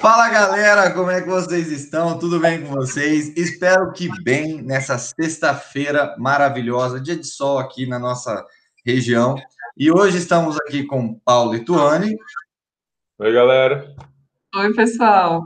Fala galera, como é que vocês estão? Tudo bem com vocês? Espero que bem nessa sexta-feira maravilhosa, dia de sol aqui na nossa região. E hoje estamos aqui com Paulo e Tuane. Oi, galera. Oi, pessoal.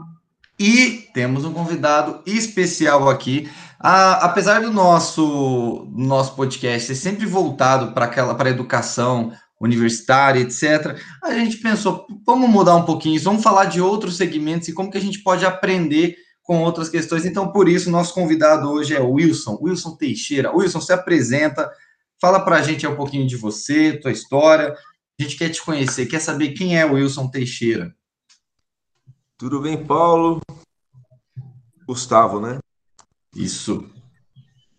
E temos um convidado especial aqui. Ah, apesar do nosso, nosso podcast ser sempre voltado para aquela para a educação, universitária, etc. A gente pensou, vamos mudar um pouquinho isso, vamos falar de outros segmentos e como que a gente pode aprender com outras questões. Então, por isso, nosso convidado hoje é o Wilson, Wilson Teixeira. Wilson, se apresenta, fala para a gente um pouquinho de você, tua história. A gente quer te conhecer, quer saber quem é o Wilson Teixeira. Tudo bem, Paulo? Gustavo, né? Isso.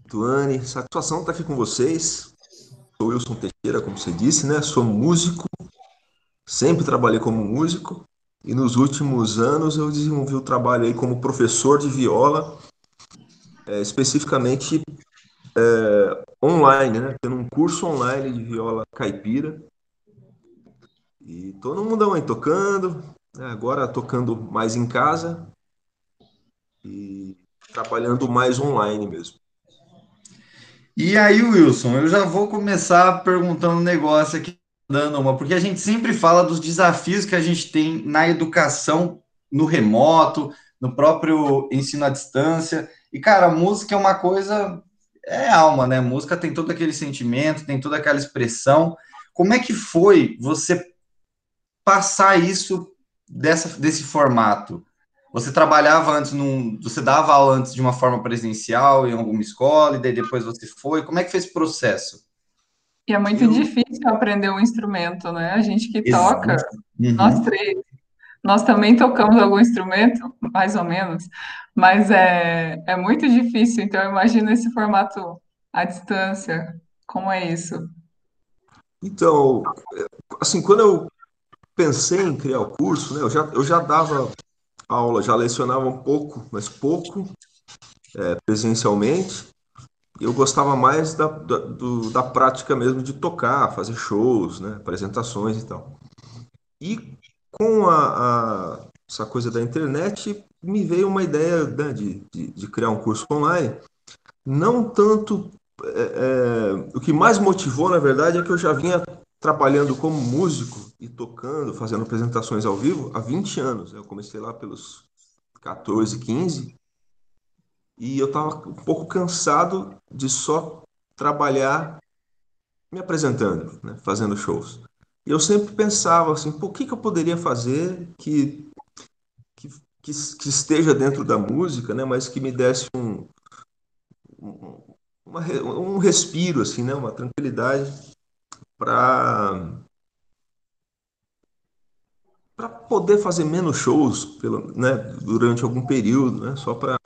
Tuane, satisfação estar aqui com vocês. Sou Wilson Teixeira, como você disse, né? Sou músico, sempre trabalhei como músico e nos últimos anos eu desenvolvi o trabalho aí como professor de viola, é, especificamente é, online, né? Tendo um curso online de viola caipira. E todo mundo aí tocando, né? agora tocando mais em casa e trabalhando mais online mesmo. E aí, Wilson, eu já vou começar perguntando um negócio aqui, dando uma, porque a gente sempre fala dos desafios que a gente tem na educação no remoto, no próprio ensino à distância. E, cara, música é uma coisa, é alma, né? Música tem todo aquele sentimento, tem toda aquela expressão. Como é que foi você passar isso dessa, desse formato? Você trabalhava antes num. Você dava aula antes de uma forma presencial em alguma escola, e daí depois você foi. Como é que foi esse processo? E é muito Eu... difícil aprender um instrumento, né? A gente que Exato. toca, uhum. nós três, nós também tocamos algum instrumento, mais ou menos, mas é, é muito difícil. Então, eu imagino esse formato à distância. Como é isso? Então, assim, quando eu pensei em criar o curso, né, eu já, eu já dava aula, já lecionava um pouco, mas pouco, é, presencialmente. Eu gostava mais da, da, do, da prática mesmo de tocar, fazer shows, né, apresentações e tal. E com a, a essa coisa da internet, me veio uma ideia né, de, de, de, criar um curso online. Não tanto. É, é, o que mais motivou, na verdade, é que eu já vinha trabalhando como músico e tocando, fazendo apresentações ao vivo há 20 anos. Eu comecei lá pelos 14, 15 e eu estava um pouco cansado de só trabalhar me apresentando, né, fazendo shows. E eu sempre pensava assim, por que, que eu poderia fazer que, que, que, que esteja dentro da música, né, mas que me desse um, um, uma, um respiro, assim, né, uma tranquilidade para para poder fazer menos shows pelo, né, durante algum período, né, só para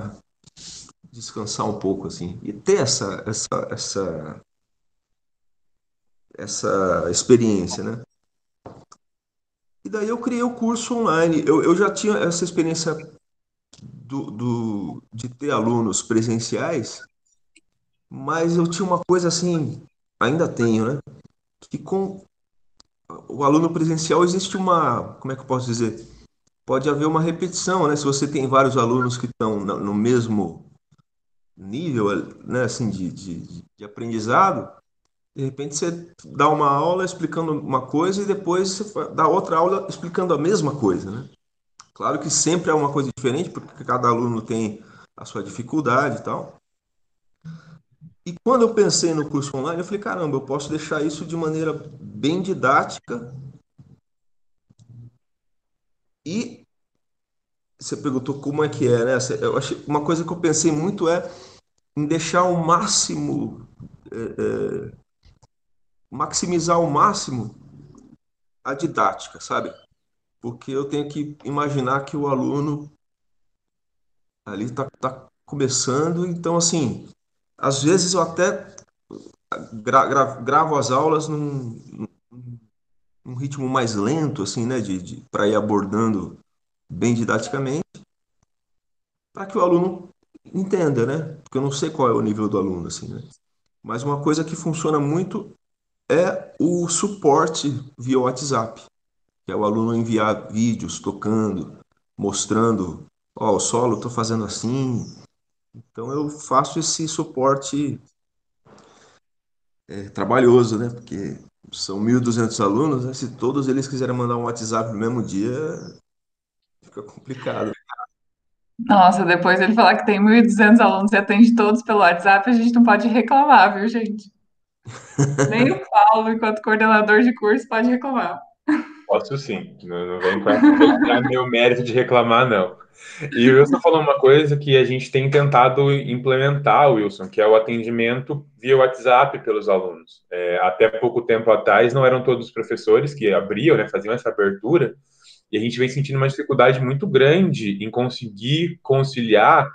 descansar um pouco assim e ter essa essa essa essa experiência, né? E daí eu criei o curso online. Eu, eu já tinha essa experiência do, do, de ter alunos presenciais, mas eu tinha uma coisa assim, ainda tenho, né? Que com o aluno presencial existe uma, como é que eu posso dizer? Pode haver uma repetição, né? Se você tem vários alunos que estão no mesmo nível, né, assim, de, de, de aprendizado, de repente você dá uma aula explicando uma coisa e depois você dá outra aula explicando a mesma coisa, né? Claro que sempre é uma coisa diferente, porque cada aluno tem a sua dificuldade e tal. E quando eu pensei no curso online, eu falei, caramba, eu posso deixar isso de maneira bem didática. E você perguntou como é que é, né? Eu achei, uma coisa que eu pensei muito é em deixar o máximo, é, é, maximizar ao máximo a didática, sabe? Porque eu tenho que imaginar que o aluno ali está tá começando, então assim, às vezes eu até gra gra gravo as aulas num, num, ritmo mais lento, assim, né, de, de para ir abordando bem didaticamente, para que o aluno entenda, né? Porque eu não sei qual é o nível do aluno, assim, né? Mas uma coisa que funciona muito é o suporte via WhatsApp, que é o aluno enviar vídeos tocando, mostrando, ó, oh, o solo estou fazendo assim. Então eu faço esse suporte é, trabalhoso, né? Porque são 1.200 alunos, né? se todos eles quiserem mandar um WhatsApp no mesmo dia, fica complicado. Nossa, depois ele falar que tem 1.200 alunos e atende todos pelo WhatsApp, a gente não pode reclamar, viu, gente? Nem o Paulo, enquanto coordenador de curso, pode reclamar. Posso sim, não, não vem para meu mérito de reclamar, não. E o Wilson falou uma coisa que a gente tem tentado implementar, Wilson, que é o atendimento via WhatsApp pelos alunos. É, até pouco tempo atrás, não eram todos os professores que abriam, né, faziam essa abertura, e a gente vem sentindo uma dificuldade muito grande em conseguir conciliar,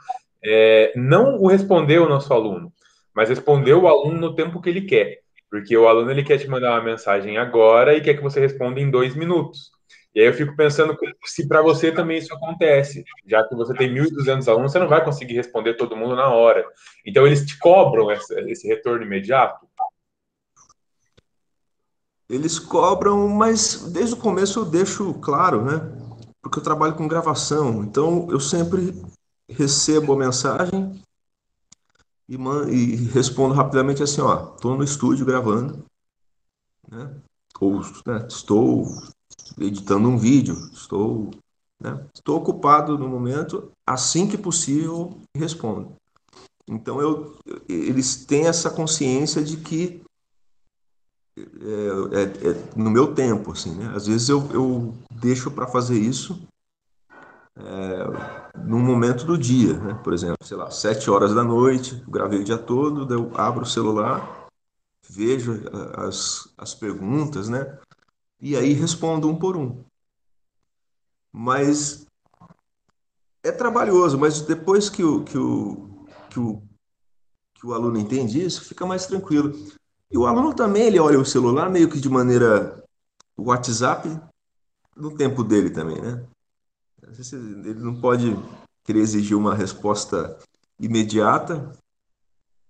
é, não o responder o nosso aluno, mas responder o aluno no tempo que ele quer. Porque o aluno ele quer te mandar uma mensagem agora e quer que você responda em dois minutos. E aí eu fico pensando se para você também isso acontece, já que você tem 1.200 alunos, você não vai conseguir responder todo mundo na hora. Então eles te cobram esse retorno imediato? Eles cobram, mas desde o começo eu deixo claro, né? Porque eu trabalho com gravação, então eu sempre recebo a mensagem e, e respondo rapidamente assim, ó, estou no estúdio gravando, né? Ou né, estou editando um vídeo, estou, né, estou ocupado no momento, assim que possível respondo. Então eu, eles têm essa consciência de que é, é, é, no meu tempo, assim, né? Às vezes eu, eu deixo para fazer isso é, num momento do dia, né? Por exemplo, sei lá, sete horas da noite, gravei o dia todo, eu abro o celular, vejo as, as perguntas, né? E aí respondo um por um. Mas é trabalhoso, mas depois que o, que o, que o, que o aluno entende isso, fica mais tranquilo. E o aluno também, ele olha o celular meio que de maneira WhatsApp no tempo dele também, né? Ele não pode querer exigir uma resposta imediata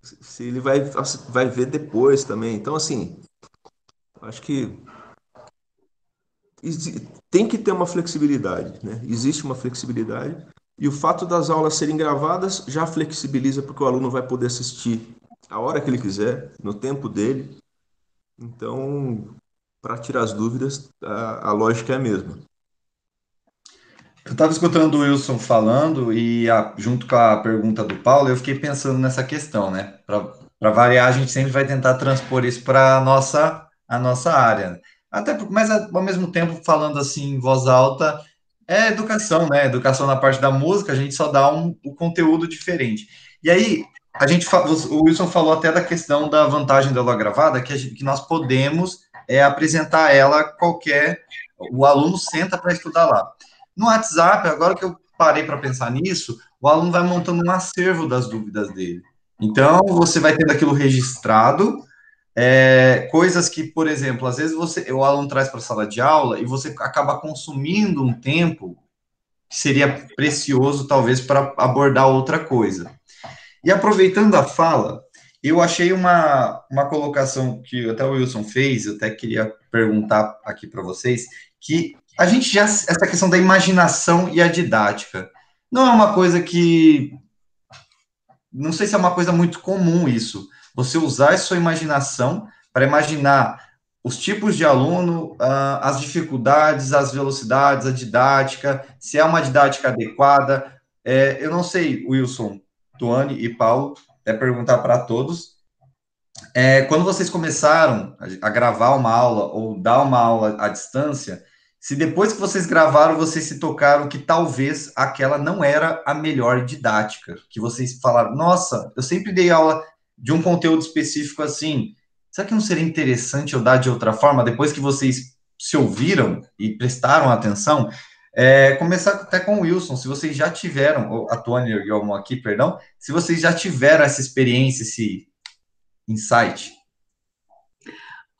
se ele vai, vai ver depois também. Então, assim, acho que tem que ter uma flexibilidade, né? Existe uma flexibilidade e o fato das aulas serem gravadas já flexibiliza porque o aluno vai poder assistir a hora que ele quiser, no tempo dele. Então, para tirar as dúvidas, a, a lógica é a mesma. Eu estava escutando o Wilson falando e a, junto com a pergunta do Paulo, eu fiquei pensando nessa questão, né? Para variar, a gente sempre vai tentar transpor isso para a nossa, a nossa área. Até porque, mas ao mesmo tempo, falando assim em voz alta, é educação, né? Educação na parte da música, a gente só dá um, um conteúdo diferente. E aí, a gente o Wilson falou até da questão da vantagem da aula gravada, que, gente, que nós podemos é, apresentar ela qualquer. O aluno senta para estudar lá. No WhatsApp, agora que eu parei para pensar nisso, o aluno vai montando um acervo das dúvidas dele. Então, você vai tendo aquilo registrado, é, coisas que, por exemplo, às vezes você, o aluno traz para a sala de aula e você acaba consumindo um tempo que seria precioso, talvez, para abordar outra coisa. E aproveitando a fala, eu achei uma, uma colocação que até o Wilson fez, eu até queria perguntar aqui para vocês, que a gente já, essa questão da imaginação e a didática, não é uma coisa que, não sei se é uma coisa muito comum isso, você usar a sua imaginação para imaginar os tipos de aluno, ah, as dificuldades, as velocidades, a didática, se é uma didática adequada. É, eu não sei, Wilson, Tuane e Paulo, é perguntar para todos. É, quando vocês começaram a gravar uma aula ou dar uma aula à distância, se depois que vocês gravaram, vocês se tocaram que talvez aquela não era a melhor didática, que vocês falaram, nossa, eu sempre dei aula de um conteúdo específico assim, será que não seria interessante eu dar de outra forma, depois que vocês se ouviram e prestaram atenção? É, começar até com o Wilson, se vocês já tiveram, a Tony e o aqui, perdão, se vocês já tiveram essa experiência, esse insight.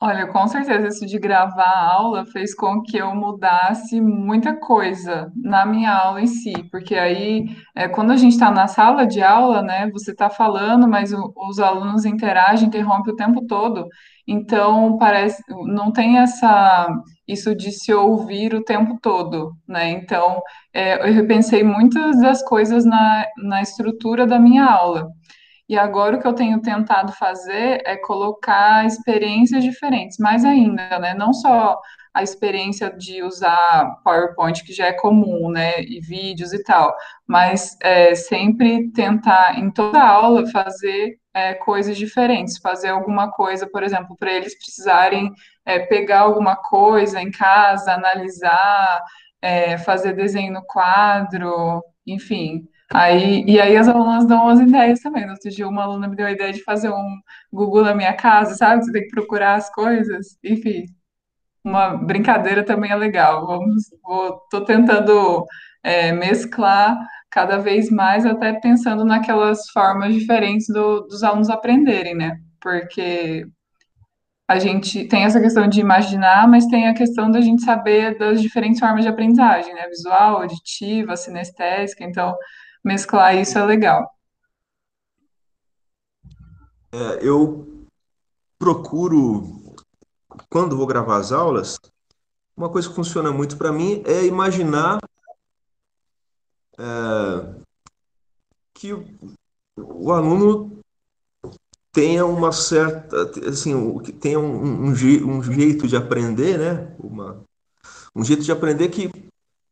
Olha, com certeza isso de gravar a aula fez com que eu mudasse muita coisa na minha aula em si, porque aí, é, quando a gente está na sala de aula, né, você está falando, mas o- os alunos interagem, interrompem o tempo todo, então parece, não tem essa, isso de se ouvir o tempo todo, né? Então, é, eu repensei muitas das coisas na, na estrutura da minha aula. E agora o que eu tenho tentado fazer é colocar experiências diferentes, mais ainda, né? Não só a experiência de usar PowerPoint, que já é comum, né? E vídeos e tal, mas é, sempre tentar, em toda aula, fazer é, coisas diferentes, fazer alguma coisa, por exemplo, para eles precisarem é, pegar alguma coisa em casa, analisar, é, fazer desenho no quadro, enfim. Aí, e aí as alunas dão umas ideias também. Outro dia, uma aluna me deu a ideia de fazer um Google na minha casa, sabe? Você tem que procurar as coisas. Enfim, uma brincadeira também é legal. Vamos, vou, tô tentando é, mesclar cada vez mais, até pensando naquelas formas diferentes do- dos alunos aprenderem, né? Porque a gente tem essa questão de imaginar, mas tem a questão da gente saber das diferentes formas de aprendizagem, né? Visual, auditiva, sinestésica. Então, mesclar isso é legal. É, eu procuro, quando vou gravar as aulas, uma coisa que funciona muito para mim é imaginar é, que o, aluno tenha uma certa, assim, que tenha um, um, um jeito de aprender, né? Uma, um jeito de aprender que,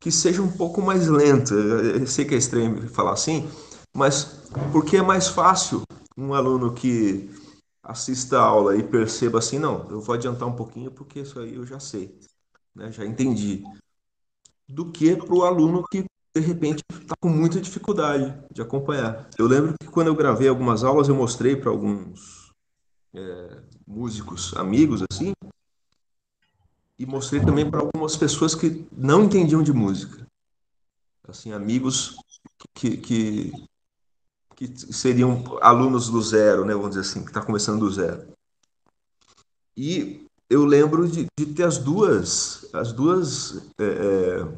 que seja um pouco mais lento. Eu eu sei que é estranho falar assim, mas porque é mais fácil um aluno que assista a aula e perceba assim, não, eu vou adiantar um pouquinho porque isso aí eu já sei, né? Já entendi. Do que para o aluno que de repente está com muita dificuldade de acompanhar. Eu lembro que quando eu gravei algumas aulas, eu mostrei para alguns é, músicos amigos assim, e mostrei também para algumas pessoas que não entendiam de música, assim, amigos que, que, que seriam alunos do zero, né, vamos dizer assim, que está começando do zero. E eu lembro de, de ter as duas, as duas, é, é,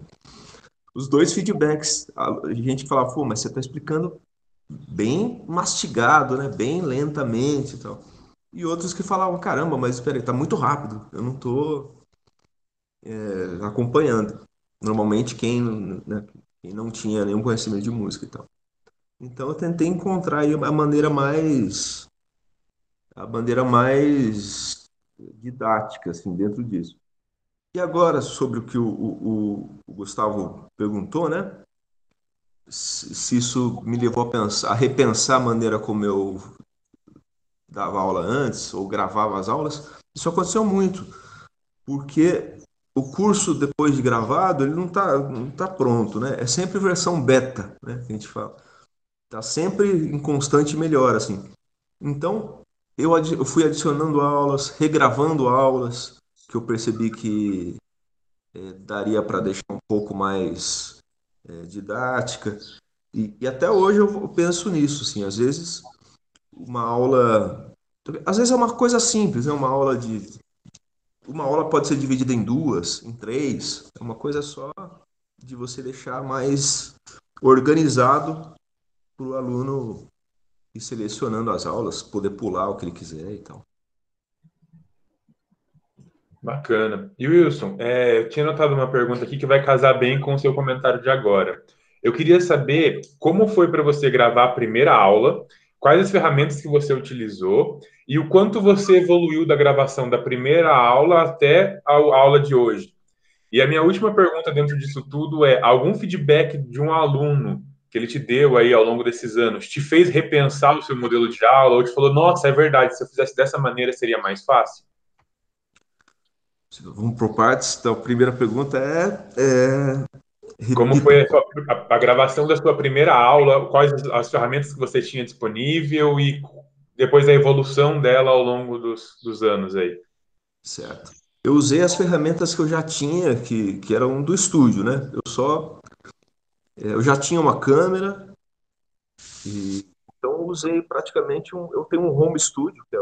os dois feedbacks. A gente falava, pô, mas você está explicando bem mastigado, né, bem lentamente e tal. E outros que falavam, caramba, mas espera aí, tá muito rápido, eu não tô é, acompanhando. Normalmente quem, né, quem não tinha nenhum conhecimento de música e tal. Então eu tentei encontrar a maneira mais a maneira mais didática assim dentro disso. E agora sobre o que o, o, o Gustavo perguntou, né? Se isso me levou a pensar, a repensar a maneira como eu dava aula antes ou gravava as aulas, isso aconteceu muito, porque o curso depois de gravado ele não está não tá pronto, né? É sempre versão beta, né? Que a gente fala. Tá sempre em constante melhora, assim. Então, eu, eu fui adicionando aulas, regravando aulas, que eu percebi que eh, daria para deixar um pouco mais eh, didática. E, e até hoje eu, eu penso nisso, assim. Às vezes, uma aula... Às vezes é uma coisa simples, né? Uma aula de... Uma aula pode ser dividida em duas, em três. É uma coisa só de você deixar mais organizado para o aluno ir selecionando as aulas, poder pular o que ele quiser e tal. Bacana. E Wilson, é, eu tinha notado uma pergunta aqui que vai casar bem com o seu comentário de agora. Eu queria saber como foi para você gravar a primeira aula, quais as ferramentas que você utilizou e o quanto você evoluiu da gravação da primeira aula até a aula de hoje. E a minha última pergunta dentro disso tudo é: algum feedback de um aluno que ele te deu aí ao longo desses anos te fez repensar o seu modelo de aula ou te falou, nossa, é verdade, se eu fizesse dessa maneira seria mais fácil? Vamos por partes. Então, a primeira pergunta é, é... Como foi a, sua, a, a, gravação da sua primeira aula? Quais as, as, ferramentas que você tinha disponível e depois a evolução dela ao longo dos, dos anos aí? Certo. Eu usei as ferramentas que eu já tinha, que, que eram do estúdio, né? Eu só... Eu já tinha uma câmera, e, então eu usei praticamente um... Eu tenho um home studio, que é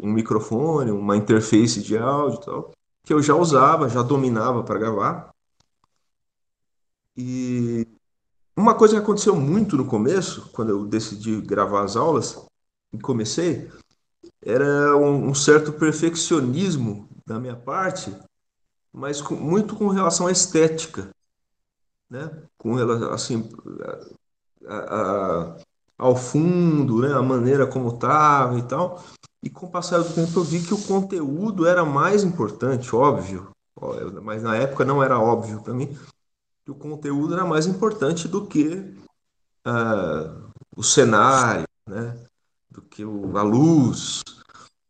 um microfone, uma interface de áudio e tal, que eu já usava, já dominava para gravar. E uma coisa que aconteceu muito no começo, quando eu decidi gravar as aulas e comecei, era um, um certo perfeccionismo da minha parte, mas com, muito com relação à estética, né? Com relação assim a, a, ao fundo, né? A maneira como estava e tal. E com o passar do tempo eu vi que o conteúdo era mais importante, óbvio, mas na época não era óbvio para mim que o conteúdo era mais importante do que uh, o cenário, né? do que o, a luz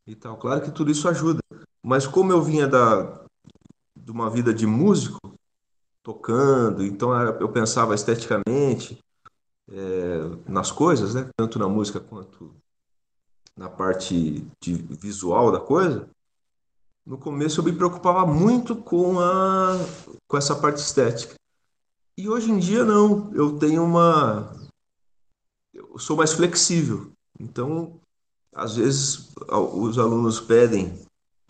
e tal. Claro que tudo isso ajuda, mas como eu vinha da, de uma vida de músico, tocando, então eu pensava esteticamente é, nas coisas, né? tanto na música quanto na parte de visual da coisa. No começo eu me preocupava muito com a com essa parte estética. E hoje em dia não, eu tenho uma eu sou mais flexível. Então, às vezes os alunos pedem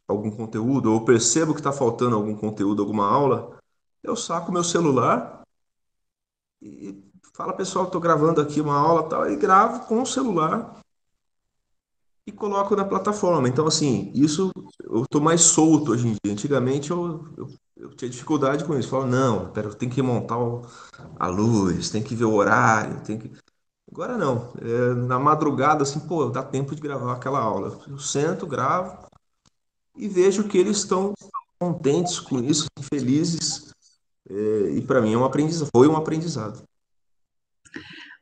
algum conteúdo, ou eu percebo que está faltando algum conteúdo, alguma aula, eu saco meu celular e fala, pessoal, estou gravando aqui uma aula tal, e gravo com o celular e coloco na plataforma. Então, assim, isso eu estou mais solto hoje em dia. Antigamente eu, eu eu tinha dificuldade com isso. Falava, não, pera, tem que montar a luz, tem que ver o horário, tem que. Agora não. É, na madrugada, assim, pô, dá tempo de gravar aquela aula. Eu sento, gravo e vejo que eles estão contentes com isso, felizes. É, e para mim é um aprendizado, foi um aprendizado.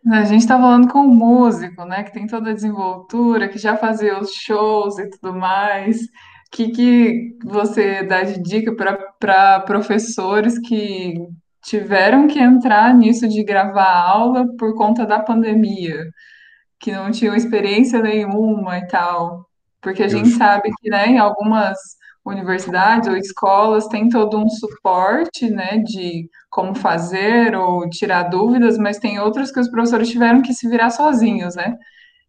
A gente está falando com um músico, né, que tem toda a desenvoltura, que já fazia os shows e tudo mais que, que você dá de dica para professores que tiveram que entrar nisso de gravar aula por conta da pandemia, que não tinham experiência nenhuma e tal? Porque a gente sabe que, né, em algumas universidades ou escolas tem todo um suporte, né, de como fazer ou tirar dúvidas, mas tem outras que os professores tiveram que se virar sozinhos, né?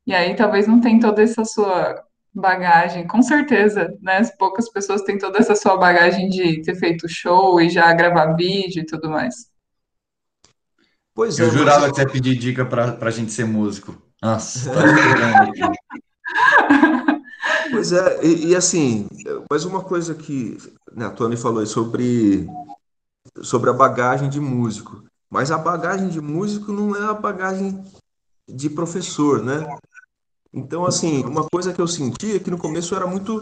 E aí talvez não tem toda essa sua bagagem, com certeza, né? Poucas pessoas têm toda essa sua bagagem de ter feito show e já gravar vídeo e tudo mais. Pois Eu é, jurava que você ia pedir dica para a gente ser músico. Nossa, tá Pois é, e, e, assim, mas uma coisa que né, a Tony falou sobre, sobre a bagagem de músico. Mas a bagagem de músico não é a bagagem de professor, né? Então, assim, uma coisa que eu senti é que no começo eu era muito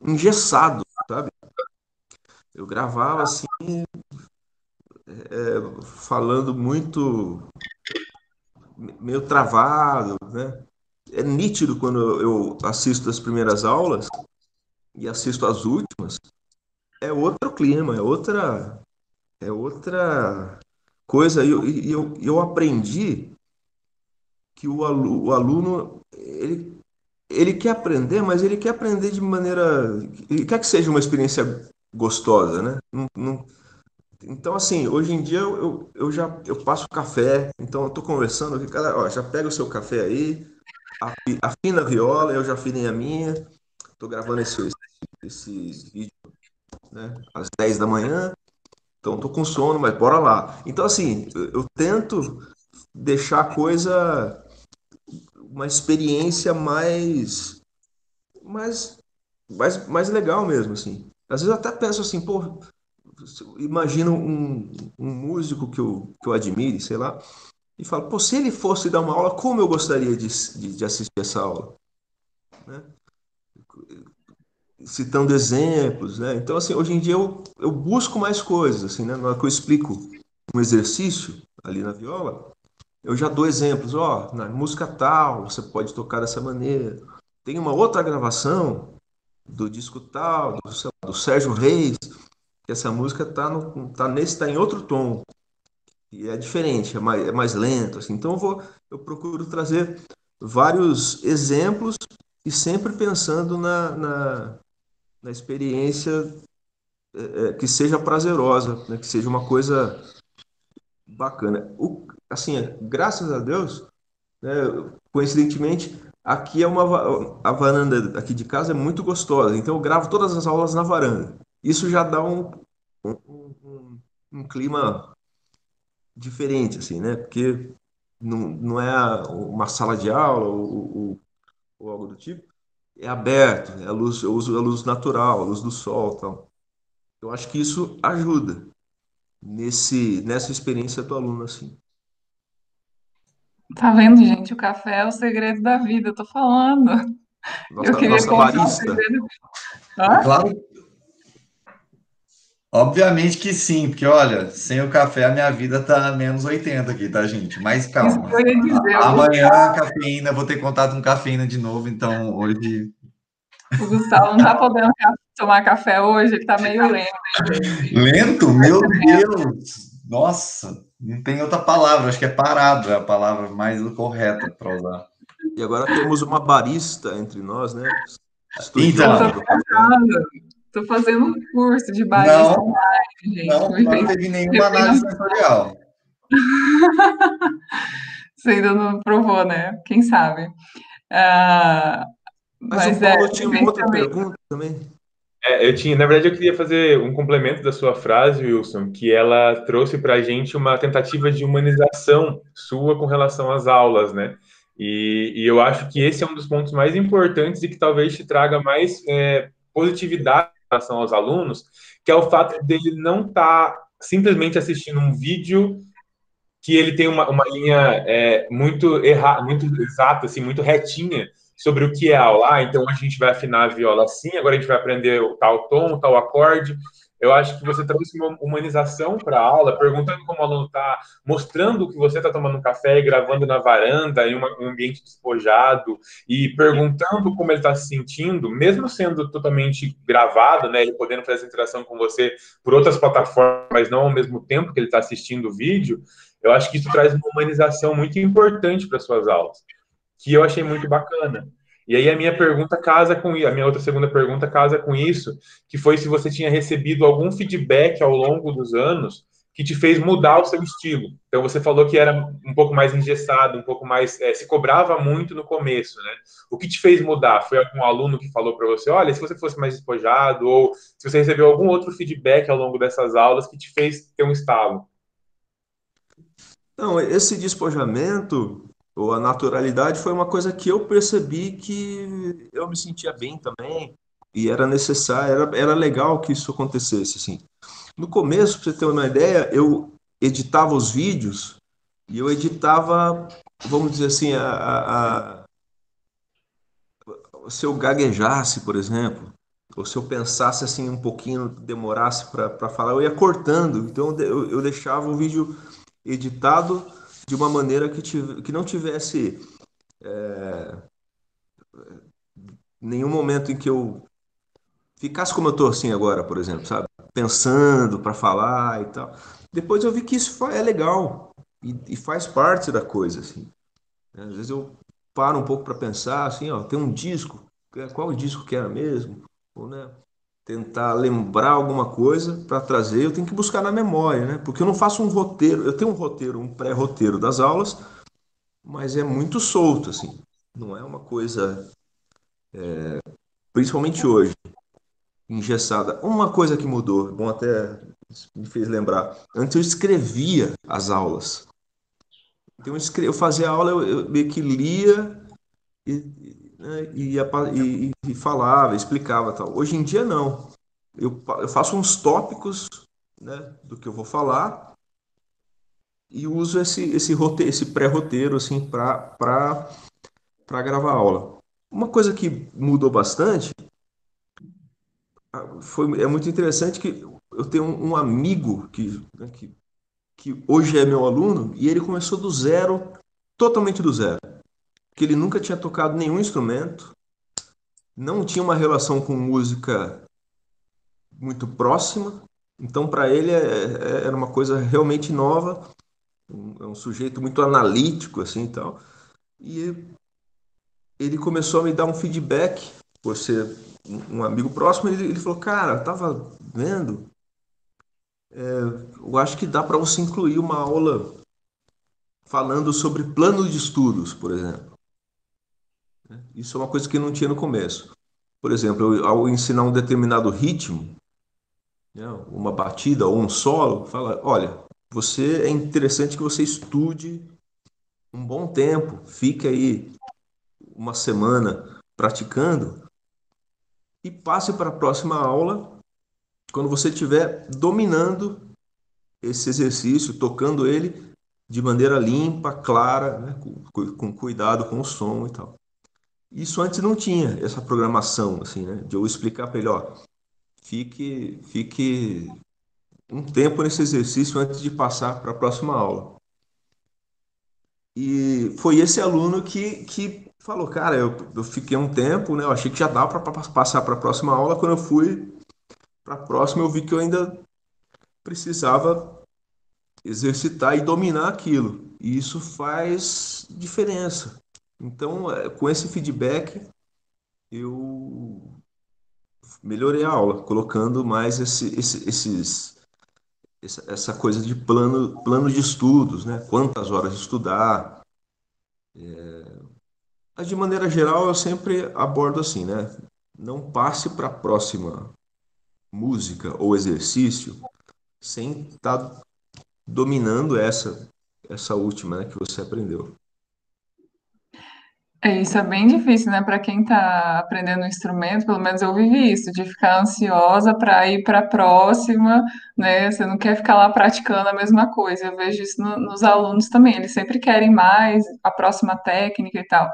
engessado, sabe? Eu gravava assim, é, falando muito, meio travado, né? É nítido quando eu assisto as primeiras aulas e assisto as últimas, é outro clima, é outra, é outra coisa. E eu, eu, eu aprendi que o aluno, ele, ele quer aprender, mas ele quer aprender de maneira. Ele quer que seja uma experiência gostosa, né? Não, não, então, assim, hoje em dia eu, eu, já eu passo café, então eu tô conversando aqui, cara, ó, já pega o seu café aí, afina a viola, eu já afinei a minha, tô gravando esse, esse vídeo né, às 10 da manhã, então tô com sono, mas bora lá. Então, assim, eu, eu tento deixar a coisa uma experiência mais, mais, mais, mais legal mesmo, assim. Às vezes eu até penso assim, pô, imagino um, um músico que eu, que eu admire, sei lá, e falo, pô, se ele fosse dar uma aula, como eu gostaria de, de, de assistir essa aula? Né? Citando exemplos, né? Então, assim, hoje em dia eu, eu busco mais coisas, assim, né? Na hora que eu explico um exercício ali na viola, eu já dou exemplos, ó, na música tal, você pode tocar dessa maneira. Tem uma outra gravação do disco tal, do, do Sérgio Reis, que essa música tá, no, tá nesse, tá em outro tom. E é diferente, é mais, é mais lento, assim. Então eu vou, eu procuro trazer vários exemplos e sempre pensando na, na, na experiência é que seja prazerosa, né? que seja uma coisa bacana. O, assim, graças a Deus, né, coincidentemente, aqui é uma a varanda aqui de casa é muito gostosa, então eu gravo todas as aulas na varanda. Isso já dá um, um, um, um clima diferente, assim, né? Porque não, não é uma sala de aula ou, ou, ou algo do tipo, é aberto, é a luz, eu uso a luz natural, a luz do sol, tal. Eu acho que isso ajuda nesse nessa experiência do aluno assim. Tá vendo, gente? O café é o segredo da vida, eu tô falando. Nossa, eu queria nossa contar o barista. segredo. Hã? Claro. Obviamente que sim, porque olha, sem o café a minha vida tá menos 80 aqui, tá, gente? Mas Isso calma. que eu ia dizer. A- Amanhã Gustavo, cafeína, vou ter contato com cafeína de novo, então hoje. o Gustavo não tá podendo tomar café hoje, ele tá meio lento. Lento? Meu Deus! Nossa, não tem outra palavra, acho que é parado, é a palavra mais correta para usar. E agora temos uma barista entre nós, né? Eu Então. tô fazendo um curso de barista Não, online, gente. não, não fez- teve nenhuma análise sensorial. Você ainda não provou, né? Quem sabe? Ah, Mas, mas o é, Paulo tinha uma outra também. pergunta também. É, eu tinha, na verdade, eu queria fazer um complemento da sua frase, Wilson, que ela trouxe para a gente uma tentativa de humanização sua com relação às aulas, né? E, e eu acho que esse é um dos pontos mais importantes e que talvez te traga mais é, positividade em relação aos alunos, que é o fato dele não estar simplesmente assistindo um vídeo que ele tem uma, uma linha é, muito errada, muito exata, assim, muito retinha sobre o que é aula. Ah, então a gente vai afinar a viola assim, agora a gente vai aprender o tal tom, tal acorde. Eu acho que você trouxe uma humanização para a aula, perguntando como o aluno está, mostrando que você está tomando um café e gravando na varanda, em um ambiente despojado, e perguntando como ele está se sentindo, mesmo sendo totalmente gravado, né, ele podendo fazer essa interação com você por outras plataformas, mas não ao mesmo tempo que ele está assistindo o vídeo, eu acho que isso traz uma humanização muito importante para suas aulas, que eu achei muito bacana. E aí a minha pergunta casa com a minha outra segunda pergunta casa com isso, que foi se você tinha recebido algum feedback ao longo dos anos que te fez mudar o seu estilo. Então você falou que era um pouco mais engessado, um pouco mais é, se cobrava muito no começo, né? O que te fez mudar? Foi algum aluno que falou para você, olha, se você fosse mais despojado, ou se você recebeu algum outro feedback ao longo dessas aulas que te fez ter um estalo? Não, esse despojamento ou a naturalidade foi uma coisa que eu percebi que eu me sentia bem também e era necessário, era, era legal que isso acontecesse assim. No começo, para você ter uma ideia, eu editava os vídeos e eu editava, vamos dizer assim, a, a, a, se eu gaguejasse, por exemplo, ou se eu pensasse assim um pouquinho, demorasse para falar, eu ia cortando. Então eu, eu deixava o vídeo editado de uma maneira que, tive, que não tivesse é, nenhum momento em que eu ficasse como eu estou assim agora, por exemplo, sabe? Pensando para falar e tal. Depois eu vi que isso é legal e, e faz parte da coisa, assim. Às vezes eu paro um pouco para pensar, assim, ó, tem um disco, qual o disco que era mesmo? Ou, né? Tentar lembrar alguma coisa para trazer, eu tenho que buscar na memória, né? Porque eu não faço um roteiro, eu tenho um roteiro, um pré-roteiro das aulas, mas é muito solto, assim. Não é uma coisa, é, principalmente hoje, engessada. Uma coisa que mudou, bom até me fez lembrar. Antes eu escrevia as aulas. Então eu, escrevia, eu fazia aula, eu, eu meio que lia e, né, e, e, e, falava, explicava tal. Hoje em dia não. Eu, eu faço uns tópicos né, do que eu vou falar e uso esse, esse, roteiro, esse pré-roteiro assim, para gravar a aula. Uma coisa que mudou bastante foi, é muito interessante que eu tenho um, um amigo que, né, que, que hoje é meu aluno e ele começou do zero, totalmente do zero que ele nunca tinha tocado nenhum instrumento, não tinha uma relação com música muito próxima, então para ele é, é, era uma coisa realmente nova, um, é um sujeito muito analítico assim e tal, e ele começou a me dar um feedback por ser um amigo próximo, ele, ele falou, cara, tava vendo, é, eu acho que dá para você incluir uma aula falando sobre plano de estudos, por exemplo. Né? Isso é uma coisa que não tinha no começo. Por exemplo, eu, ao ensinar um determinado ritmo, né, uma batida ou um solo, fala, olha, você é interessante que você estude um bom tempo, fique aí uma semana praticando e passe para a próxima aula quando você estiver dominando esse exercício, tocando ele de maneira limpa, clara, né, com, com, cuidado com o som e tal. Isso antes não tinha essa programação, assim, né, de eu explicar para ele, ó, fique, fique um tempo nesse exercício antes de passar para a próxima aula. E foi esse aluno que, que falou, cara, eu, eu fiquei um tempo, né, eu achei que já dava para passar para a próxima aula, quando eu fui para a próxima eu vi que eu ainda precisava exercitar e dominar aquilo. E isso faz diferença. Então, é, com esse feedback, eu melhorei a aula, colocando mais esse, esse, esses, essa coisa de plano, plano de estudos, né? quantas horas estudar. É... Mas, de maneira geral, eu sempre abordo assim, né? Não passe para a próxima música ou exercício sem estar tá dominando essa essa última né, que você aprendeu. É, isso é bem difícil, né? Para quem está aprendendo um instrumento, pelo menos eu vivi isso, de ficar ansiosa para ir para a próxima, né? Você não quer ficar lá praticando a mesma coisa. Eu vejo isso no, nos alunos também, eles sempre querem mais, a próxima técnica e tal.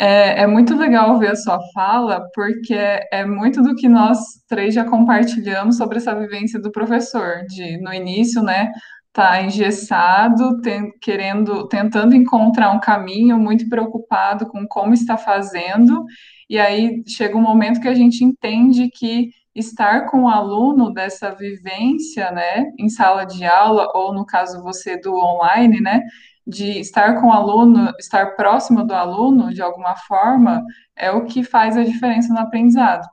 É, é, muito legal ver a sua fala, porque é, é, muito do que nós três já compartilhamos sobre essa vivência do professor, de no início, né, tá engessado, querendo, tentando encontrar um caminho, muito preocupado com como está fazendo, e aí chega um momento que a gente entende que estar com o aluno dessa vivência, né, em sala de aula, ou no caso você do online, né, de estar com o aluno, estar próximo do aluno de alguma forma, é o que faz a diferença no aprendizado.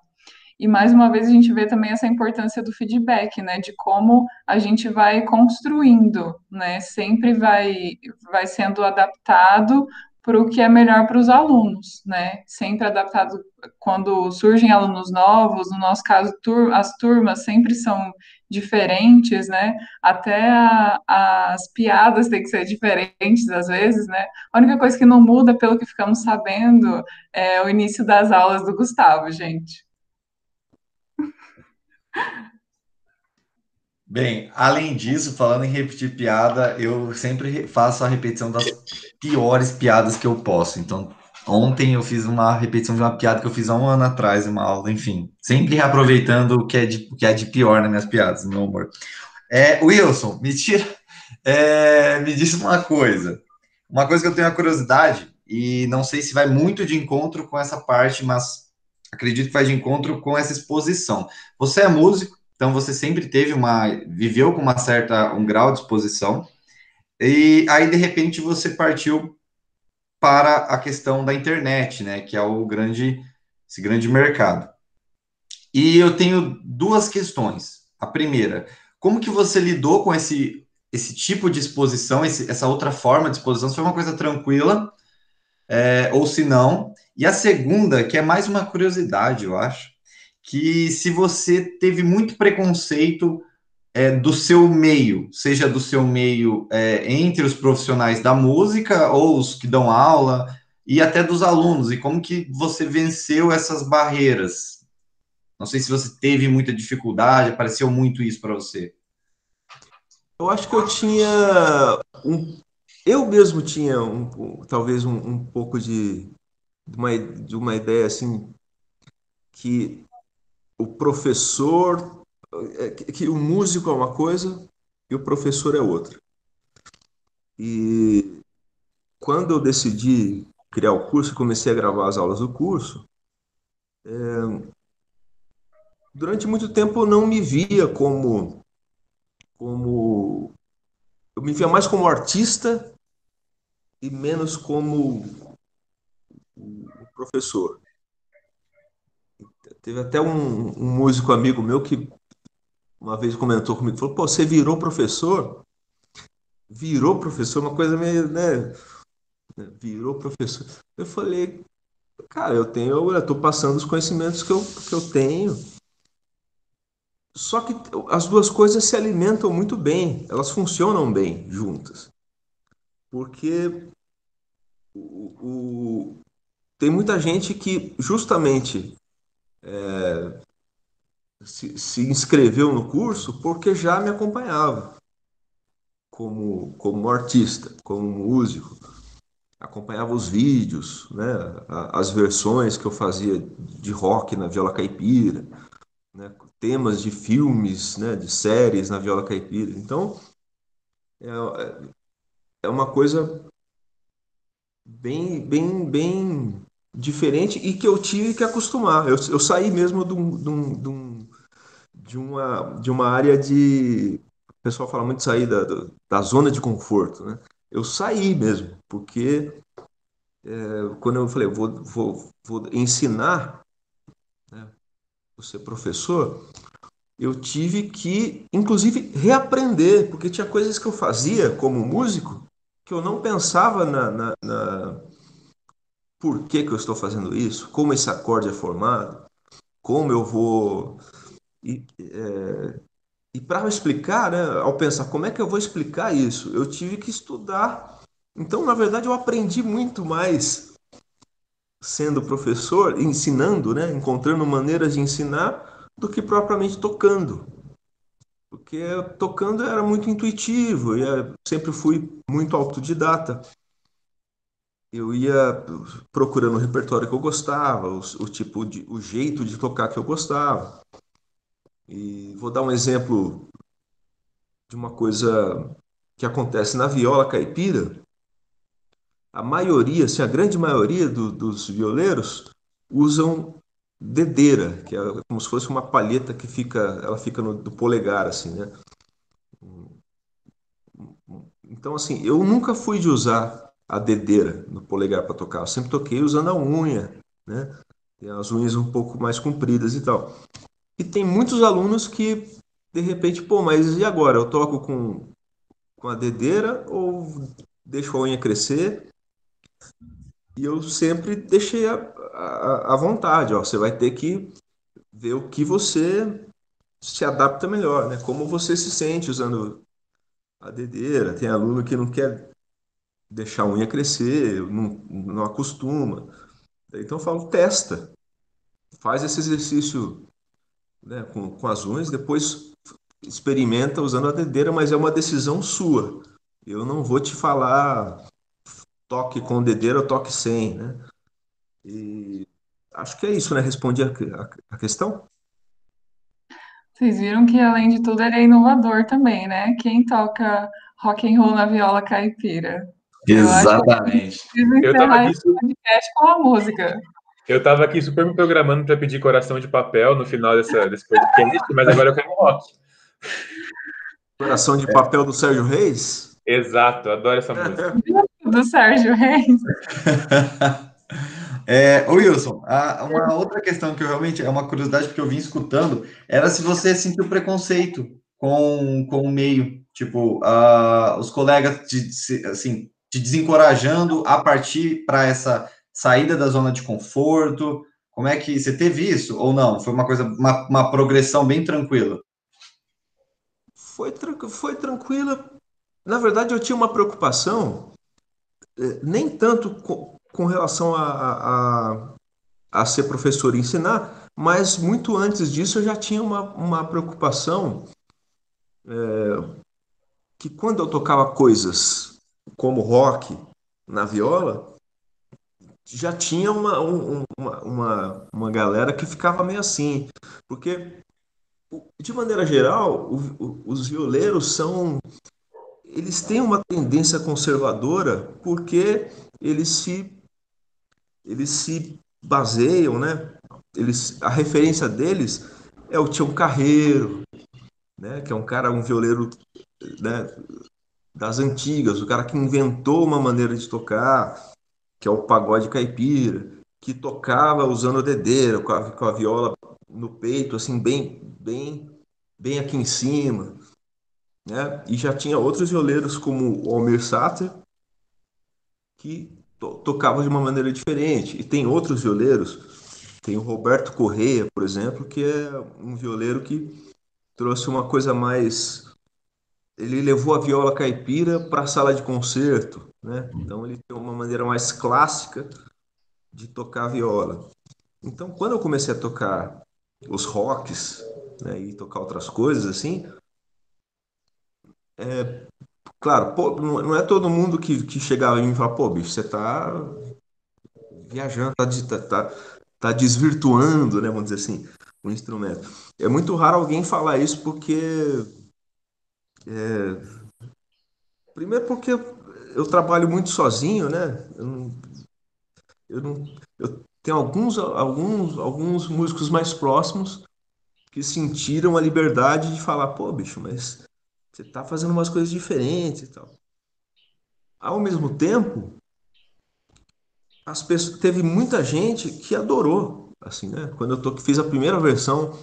E mais uma vez a gente vê também essa importância do feedback, né, de como a gente vai construindo, né, sempre vai, vai sendo adaptado para o que é melhor para os alunos, né? Sempre adaptado quando surgem alunos novos, no nosso caso, tur as turmas sempre são diferentes, né? Até a, as piadas têm que ser diferentes às vezes, né? A única coisa que não muda, pelo que ficamos sabendo, é o início das aulas do Gustavo, gente. Bem, além disso, falando em repetir piada, eu sempre faço a repetição das piores piadas que eu posso. Então, ontem eu fiz uma repetição de uma piada que eu fiz há um ano atrás, uma aula, enfim. Sempre reaproveitando o que é de, o que é de pior nas minhas piadas, meu amor. É, Wilson, me tira. É, me diz uma coisa. Uma coisa que eu tenho a curiosidade, e não sei se vai muito de encontro com essa parte, mas acredito que vai de encontro com essa exposição. Você é músico, então você sempre teve uma, viveu com uma certa, um grau de exposição, e aí de repente você partiu para a questão da internet, né, que é o grande, esse grande mercado. E eu tenho duas questões. A primeira, como que você lidou com esse, esse tipo de exposição, esse, essa outra forma de exposição? Se foi uma coisa tranquila, é, ou se não? E a segunda, que é mais uma curiosidade, eu acho, que se você teve muito preconceito é, do seu meio, seja do seu meio é, entre os profissionais da música ou os que dão aula e até dos alunos, e como que você venceu essas barreiras? Não sei se você teve muita dificuldade, apareceu muito isso para você. Eu acho que eu tinha um, eu mesmo tinha um, talvez um, um pouco de, de, uma, de uma ideia assim que o professor, é, que o músico é uma coisa e o professor é outra. E quando eu decidi criar o curso e comecei a gravar as aulas do curso, é, durante muito tempo eu não me via como como eu me via mais como artista e menos como professor. Teve até um, um, músico amigo meu que uma vez comentou comigo, falou, pô, você virou professor? Virou professor, uma coisa meio, né? Virou professor. Eu falei, Cara, eu tenho, eu estou passando os conhecimentos que eu, que eu tenho. Só que as duas coisas se alimentam muito bem, elas funcionam bem juntas. Porque o tem muita gente que justamente é, se, se inscreveu no curso porque já me acompanhava como, como artista, como músico acompanhava os vídeos, né, as versões que eu fazia de rock na viola caipira, né, temas de filmes, né, de séries na viola caipira. Então, é, é uma coisa bem, bem, bem diferente e que eu tive que acostumar. Eu, eu saí mesmo de, um, de, um, uma, de uma área de. O pessoal fala muito de sair da, da zona de conforto, né? eu saí mesmo, porque é, quando eu falei, vou, vou, vou ensinar, né, vou ser professor, eu tive que, inclusive, reaprender, porque tinha coisas que eu fazia como músico que eu não pensava na, na, na por que, que eu estou fazendo isso, como esse acorde é formado, como eu vou. E, é, e para explicar, né, ao pensar como é que eu vou explicar isso, eu tive que estudar. Então, na verdade, eu aprendi muito mais sendo professor, ensinando, né, encontrando maneiras de ensinar, do que propriamente tocando. Porque tocando era muito intuitivo, eu sempre fui muito autodidata. Eu ia procurando o repertório que eu gostava, o, o tipo de, o jeito de tocar que eu gostava. E vou dar um exemplo de uma coisa que acontece na viola caipira. A maioria, assim, a grande maioria do, dos violeiros usam dedeira, que é como se fosse uma palheta que fica, ela fica no do polegar, assim, né? Então, assim, eu nunca fui de usar a dedeira no polegar para tocar. Eu sempre toquei usando a unha, né? Tem as unhas um pouco mais compridas e tal. E tem muitos alunos que, de repente, pô, mas e agora? Eu toco com, com a dedeira ou deixo a unha crescer? E eu sempre deixei a, vontade, ó, você vai ter que ver o que você se adapta melhor, né? Como você se sente usando a dedeira. Tem aluno que não quer deixar a unha crescer, não, não acostuma. Então eu falo, testa. Faz esse exercício né, com, com as unhas, depois experimenta usando a dedeira, mas é uma decisão sua. Eu não vou te falar toque com dedeira ou toque sem, né? E acho que é isso, né? Respondi a, a, a questão. Vocês viram que, além de tudo, ele é inovador também, né? Quem toca rock and roll na viola caipira? Exatamente. Eu, eu tava aqui... podcast com a música. Eu estava aqui super me programando para pedir coração de papel no final dessa, desse podcast, mas agora eu quero rock. Coração de papel do Sérgio Reis? Exato, adoro essa música. Do Sérgio Reis. É, Wilson, a, uma outra questão que eu realmente é uma curiosidade porque eu vim escutando era se você sentiu preconceito com, com o meio, tipo, uh, os colegas te, assim, te desencorajando a partir para essa saída da zona de conforto? Como é que você teve isso ou não? Foi uma coisa, uma, uma progressão bem tranquila? Foi, foi tranquila. Na verdade, eu tinha uma preocupação, eh, nem tanto com, com relação a, a, a, ser professor e ensinar, mas muito antes disso eu já tinha uma, uma preocupação é, que quando eu tocava coisas como rock na viola, já tinha uma, um, uma, uma, uma galera que ficava meio assim, porque de maneira geral, o, o, os violeiros são eles têm uma tendência conservadora porque eles se eles se baseiam, né? Eles a referência deles é o Tião Carreiro, né? Que é um cara um violeiro né? Das antigas, o cara que inventou uma maneira de tocar, que é o pagode caipira, que tocava usando a dedeira, com a, com a viola no peito, assim, bem, bem, bem aqui em cima. Né? E já tinha outros violeiros como o Almir Sater, que to tocava de uma maneira diferente. E tem outros violeiros, tem o Roberto Correia, por exemplo, que é um violeiro que trouxe uma coisa mais. Ele levou a viola caipira para a sala de concerto, né? Então ele tem uma maneira mais clássica de tocar viola. Então, quando eu comecei a tocar os rocks, né, e tocar outras coisas assim, é, claro, pô, não é todo mundo que, que chegava em mim e falava, pô, bicho, você tá viajando, tá, tá, tá, tá desvirtuando, né, vamos dizer assim, o instrumento. É muito raro alguém falar isso porque é, primeiro porque eu trabalho muito sozinho, né? Eu não, eu não, eu tenho alguns, alguns, alguns músicos mais próximos que sentiram a liberdade de falar, pô, bicho, mas você tá fazendo umas coisas diferentes e tal. Ao mesmo tempo, as pessoas, teve muita gente que adorou, assim, né? Quando eu tô, fiz a primeira versão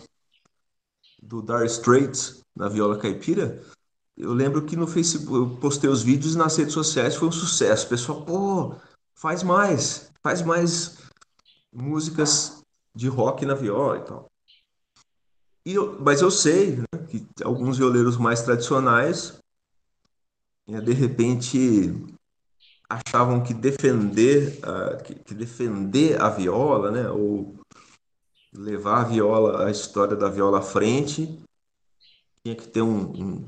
do Dire Straits na viola caipira, eu lembro que no Facebook eu postei os vídeos nas redes sociais, foi um sucesso. O pessoal, pô, faz mais, faz mais músicas de rock na viola e tal. E eu, mas eu sei né, que alguns violeiros mais tradicionais, né, de repente, achavam que defender, uh, que, que, defender a viola, né, ou levar a viola, a história da viola à frente, tinha que ter um, um,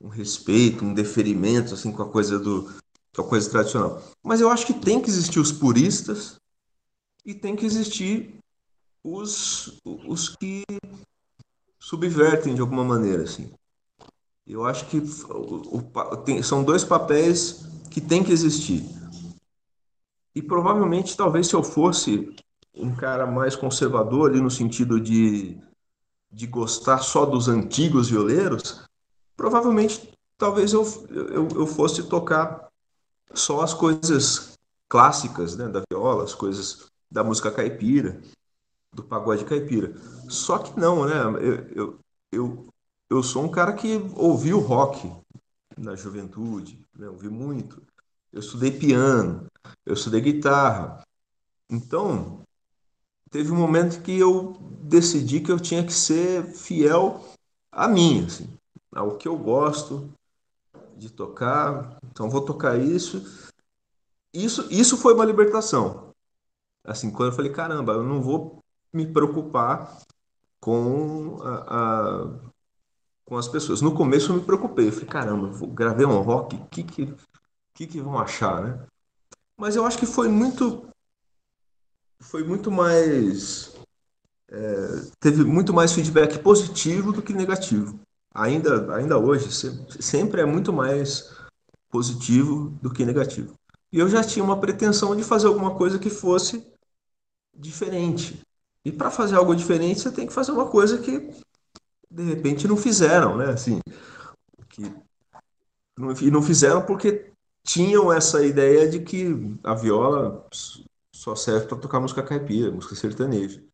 um respeito, um deferimento assim com a coisa do com a coisa tradicional. Mas eu acho que tem que existir os puristas e tem que existir os, os que subvertem de alguma maneira, assim. Eu acho que o, o, tem, são dois papéis que tem que existir. E provavelmente, talvez, se eu fosse um cara mais conservador ali no sentido de, de gostar só dos antigos violeiros, provavelmente, talvez eu, eu, eu fosse tocar só as coisas clássicas né, da viola, as coisas da música caipira, do pagode caipira. Só que não, né? Eu, eu, eu, eu sou um cara que ouviu rock na juventude, né? ouvi muito. Eu estudei piano, eu estudei guitarra. Então, teve um momento que eu decidi que eu tinha que ser fiel a mim, assim, ao que eu gosto de tocar. Então, vou tocar isso. Isso, isso foi uma libertação. Assim, quando eu falei, caramba, eu não vou me preocupar com a, a com as pessoas. No começo eu me preocupei, eu falei, caramba, vou gravei um rock, o que que, que que vão achar, né? Mas eu acho que foi muito foi muito mais é, teve muito mais feedback positivo do que negativo. Ainda ainda hoje sempre é muito mais positivo do que negativo. E eu já tinha uma pretensão de fazer alguma coisa que fosse diferente. E para fazer algo diferente, você tem que fazer uma coisa que de repente não fizeram, né? Assim, que não, e não fizeram porque tinham essa ideia de que a viola só serve para tocar música caipira, música sertaneja.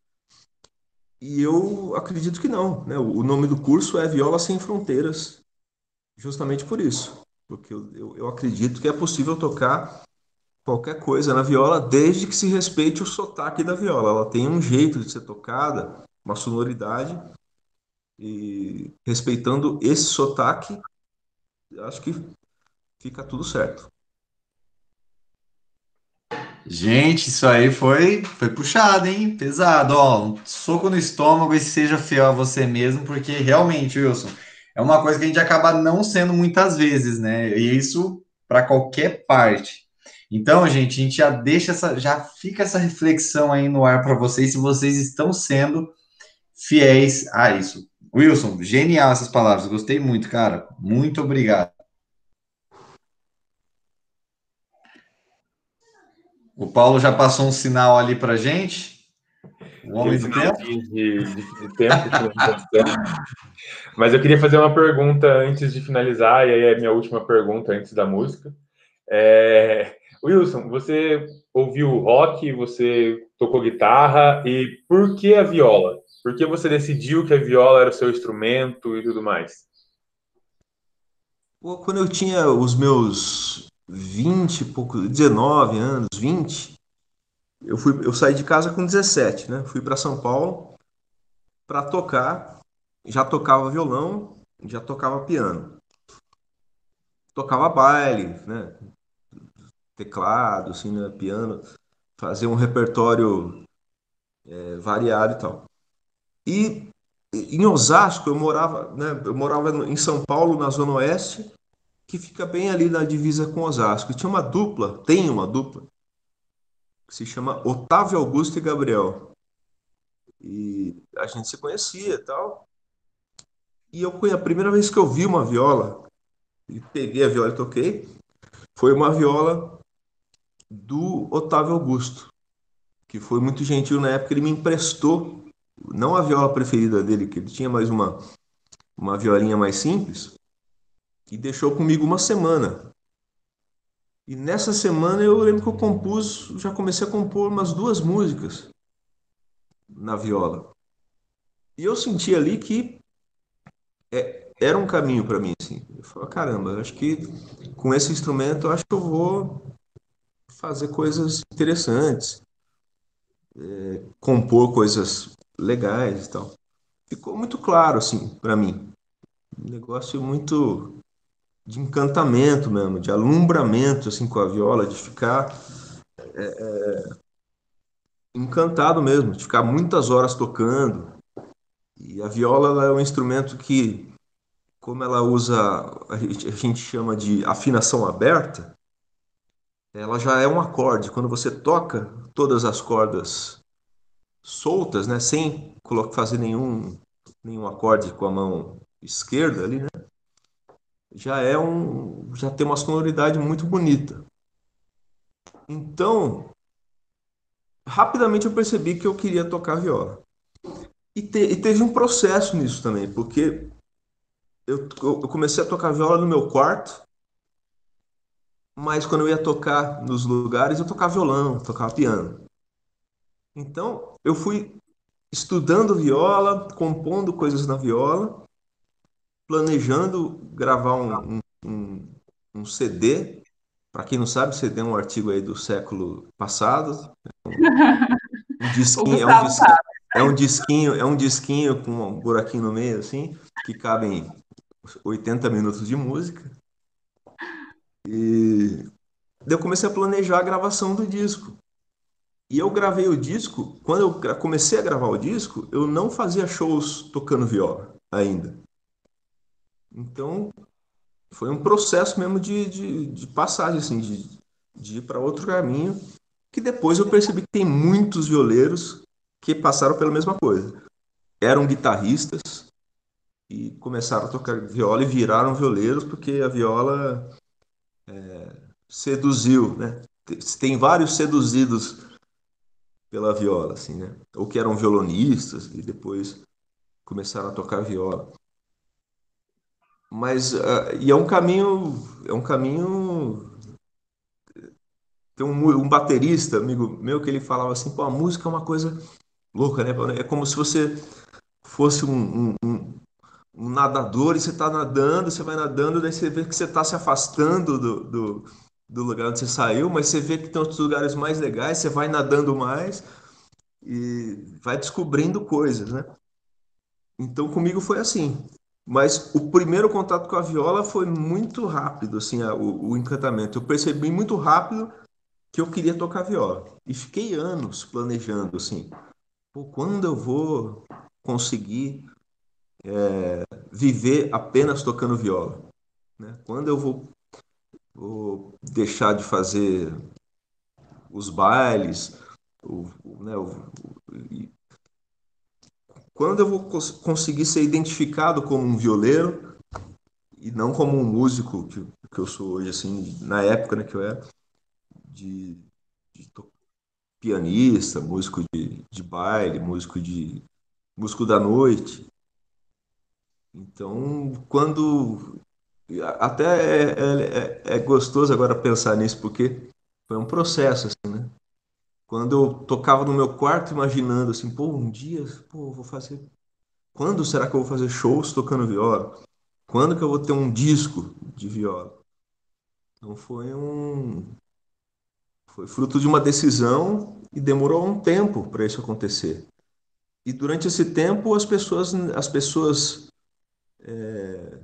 E eu acredito que não, né? O nome do curso é Viola Sem Fronteiras, justamente por isso, porque eu, eu, eu acredito que é possível tocar qualquer coisa na viola, desde que se respeite o sotaque da viola. Ela tem um jeito de ser tocada, uma sonoridade, e respeitando esse sotaque, acho que fica tudo certo. Gente, isso aí foi, foi puxado, hein? Pesado, ó. Um soco no estômago e seja fiel a você mesmo, porque realmente, Wilson, é uma coisa que a gente acaba não sendo muitas vezes, né? E isso para qualquer parte. Então, gente, a gente já deixa essa, já fica essa reflexão aí no ar para vocês, se vocês estão sendo fiéis a isso. Wilson, genial essas palavras, gostei muito, cara. Muito obrigado. O Paulo já passou um sinal ali para gente. O homem do tempo. De, de, de tempo Mas eu queria fazer uma pergunta antes de finalizar, e aí é a minha última pergunta antes da música. É, Wilson, você ouviu rock, você tocou guitarra, e por que a viola? Por que você decidiu que a viola era o seu instrumento e tudo mais? Quando eu tinha os meus 20 pouco, 19 anos, 20, eu fui, eu saí de casa com 17, né? Fui para São Paulo para tocar. Já tocava violão, já tocava piano. Tocava baile, né? Teclado, assim, né? piano, fazer um repertório é, variado e tal. E em Osasco eu morava, né? Eu morava em São Paulo, na Zona Oeste, que fica bem ali na divisa com Osasco. E tinha uma dupla, tem uma dupla, que se chama Otávio Augusto e Gabriel. E a gente se conhecia e tal. E eu a primeira vez que eu vi uma viola, e peguei a viola e toquei, foi uma viola do Otávio Augusto, que foi muito gentil na época, ele me emprestou, não a viola preferida dele, que ele tinha mais uma, uma violinha mais simples, e deixou comigo uma semana. E nessa semana eu lembro que eu compus, já comecei a compor umas duas músicas na viola. E eu senti ali que é, era um caminho para mim, assim. Eu falei, caramba, acho que com esse instrumento acho que eu vou fazer coisas interessantes, é, compor coisas legais e tal. Ficou muito claro, assim, para mim. Um negócio muito de encantamento mesmo, de alumbramento assim com a viola, de ficar é, é, encantado mesmo, de ficar muitas horas tocando. E a viola é um instrumento que, como ela usa, a gente, a gente chama de afinação aberta, ela já é um acorde. Quando você toca todas as cordas soltas, né, sem fazer nenhum nenhum acorde com a mão esquerda ali, né? Já é um já tem uma sonoridade muito bonita. Então, rapidamente eu percebi que eu queria tocar viola. E, te, e teve um processo nisso também, porque eu, eu comecei a tocar viola no meu quarto, mas quando eu ia tocar nos lugares, eu tocava violão, tocava piano. Então, eu fui estudando viola, compondo coisas na viola, planejando gravar um, um, um CD. Para quem não sabe, CD é um artigo aí do século passado. Um disquinho, é, um disquinho, é um disquinho, é um disquinho com um buraquinho no meio, assim, que cabem 80 minutos de música. E eu comecei a planejar a gravação do disco. E eu gravei o disco, quando eu comecei a gravar o disco, eu não fazia shows tocando viola ainda. Então, foi um processo mesmo de, de, de passagem, assim, de, de ir para outro caminho, que depois eu percebi que tem muitos violeiros que passaram pela mesma coisa. Eram guitarristas e começaram a tocar viola e viraram violeiros porque a viola é, seduziu, né? Tem vários seduzidos pela viola, assim, né? Ou que eram violonistas e depois começaram a tocar viola mas uh, e é um caminho é um caminho tem um, um, baterista amigo meu que ele falava assim pô a música é uma coisa louca né? É como se você fosse um, um, um nadador e você está nadando você vai nadando daí você vê que você está se afastando do, do, do, lugar onde você saiu mas você vê que tem outros lugares mais legais você vai nadando mais e vai descobrindo coisas né? Então comigo foi assim mas o primeiro contato com a viola foi muito rápido, assim, o, o encantamento. Eu percebi muito rápido que eu queria tocar viola. E fiquei anos planejando, assim, quando eu vou conseguir é, viver apenas tocando viola? Né? Quando eu vou, vou, deixar de fazer os bailes, o, né, o, quando eu vou cons conseguir ser identificado como um violeiro e não como um músico que, que eu sou hoje, assim, na época né, que eu era, de, de pianista, músico de, de baile, músico de músico da noite. Então, quando até é, é, é, é gostoso agora pensar nisso porque foi um processo assim, né? Quando eu tocava no meu quarto imaginando assim, pô, um dia, pô, vou fazer. Quando será que eu vou fazer shows tocando viola? Quando que eu vou ter um disco de viola? Então foi um foi fruto de uma decisão e demorou um tempo para isso acontecer. E durante esse tempo as pessoas as pessoas é,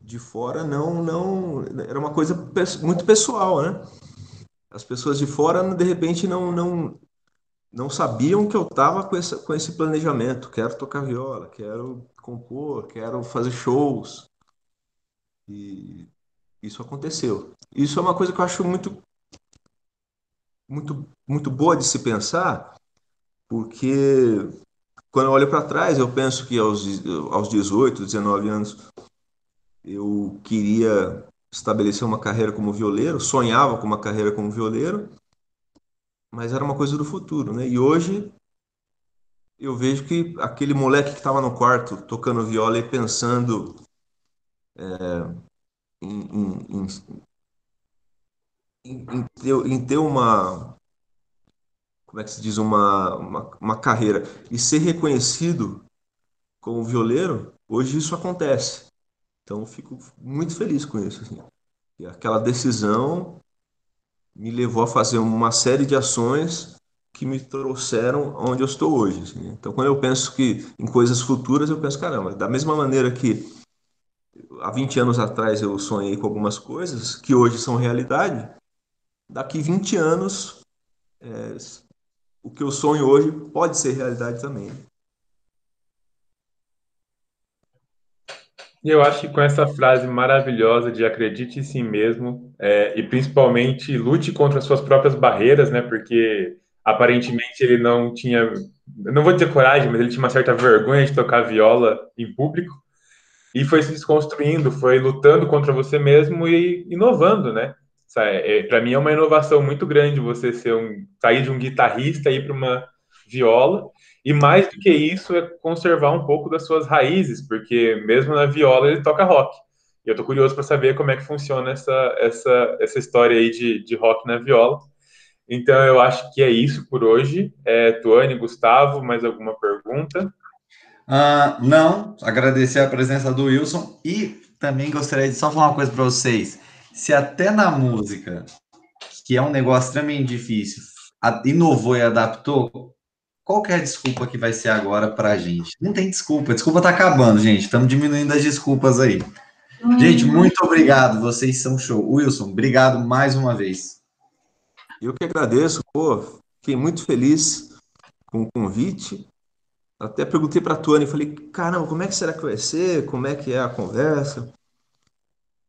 de fora não não era uma coisa muito pessoal, né? As pessoas de fora de repente não não não sabiam que eu estava com, esse, com esse planejamento. Quero tocar viola, quero compor, quero fazer shows. E isso aconteceu. Isso é uma coisa que eu acho muito, muito, muito boa de se pensar, porque quando eu olho para trás, eu penso que aos, aos 18, 19 anos, eu queria estabelecer uma carreira como violeiro, sonhava com uma carreira como violeiro, mas era uma coisa do futuro, né? E hoje eu vejo que aquele moleque que estava no quarto tocando viola e pensando é, em, em, em, em, ter, em ter uma como é que se diz uma, uma, uma carreira e ser reconhecido como violeiro, hoje isso acontece. Então, fico muito feliz com isso. Assim. E aquela decisão me levou a fazer uma série de ações que me trouxeram onde eu estou hoje. Assim. Então, quando eu penso que em coisas futuras, eu penso, caramba, da mesma maneira que há 20 anos atrás eu sonhei com algumas coisas que hoje são realidade, daqui 20 anos, é, o que eu sonho hoje pode ser realidade também. Eu acho que com essa frase maravilhosa de acredite em si mesmo é, e principalmente lute contra as suas próprias barreiras, né? Porque aparentemente ele não tinha, não vou dizer coragem, mas ele tinha uma certa vergonha de tocar viola em público e foi se desconstruindo, foi lutando contra você mesmo e inovando, né? É, para mim é uma inovação muito grande você ser um sair de um guitarrista e ir para uma viola e mais do que isso, é conservar um pouco das suas raízes, porque mesmo na viola ele toca rock. E eu tô curioso para saber como é que funciona essa, essa, essa história aí de, de rock na viola. Então eu acho que é isso por hoje. É, Tuane, Gustavo, mais alguma pergunta? Uh, não, agradecer a presença do Wilson e também gostaria de só falar uma coisa para vocês. Se até na música, que é um negócio extremamente difícil, inovou e adaptou, qual que é a desculpa que vai ser agora para a gente? Não tem desculpa, a desculpa tá acabando, gente. Estamos diminuindo as desculpas aí. Hum. Gente, muito obrigado, vocês são show. Wilson, obrigado mais uma vez. Eu que agradeço, pô, fiquei muito feliz com o convite. Até perguntei para a Tony, falei, caramba, como é que será que vai ser? Como é que é a conversa?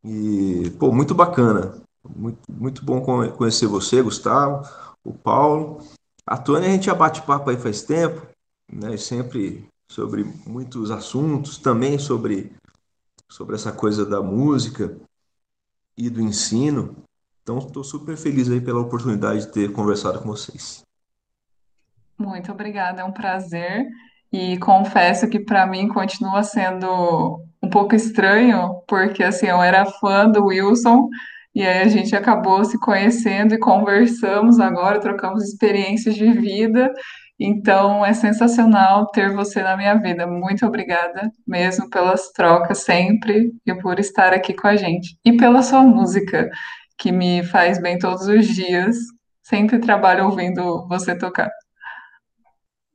E, pô, muito bacana. Muito, muito bom conhecer você, Gustavo, o Paulo. A Tônia a gente já bate papo aí faz tempo, né? Sempre sobre muitos assuntos, também sobre, sobre essa coisa da música e do ensino. Então, estou super feliz aí pela oportunidade de ter conversado com vocês. Muito obrigada, é um prazer. E confesso que para mim continua sendo um pouco estranho, porque assim, eu era fã do Wilson e aí a gente acabou se conhecendo e conversamos agora, trocamos experiências de vida. Então é sensacional ter você na minha vida. Muito obrigada mesmo pelas trocas sempre e por estar aqui com a gente. E pela sua música, que me faz bem todos os dias. Sempre trabalho ouvindo você tocar.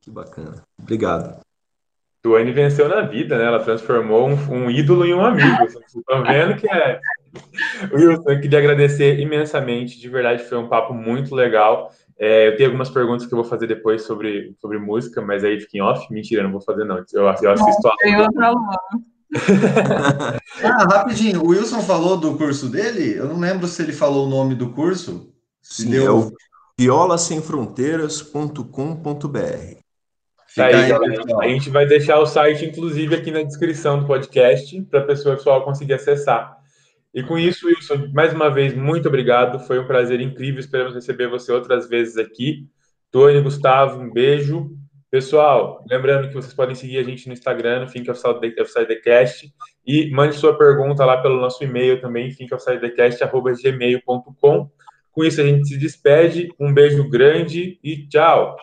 Que bacana. Obrigado. Tuane venceu na vida, né? Ela transformou um, um ídolo em um amigo. Vocês estão vendo que é Wilson, eu queria agradecer imensamente, de verdade, foi um papo muito legal. É, eu tenho algumas perguntas que eu vou fazer depois sobre, sobre música, mas aí fica em off. Mentira, não vou fazer, não. Eu, eu assisto a. Tem outra ah, rapidinho, o Wilson falou do curso dele? Eu não lembro se ele falou o nome do curso. Sim, deu... é o violasemfronteiras.com.br. Tá aí, a gente vai deixar o site, inclusive, aqui na descrição do podcast, para a pessoa conseguir acessar. E com isso, Wilson, mais uma vez, muito obrigado. Foi um prazer incrível. Esperamos receber você outras vezes aqui. Tony, Gustavo, um beijo. Pessoal, lembrando que vocês podem seguir a gente no Instagram, no Think of the Cast, e mande sua pergunta lá pelo nosso e-mail também, thinkofsidecast.gmail.com. Com isso, a gente se despede. Um beijo grande e tchau!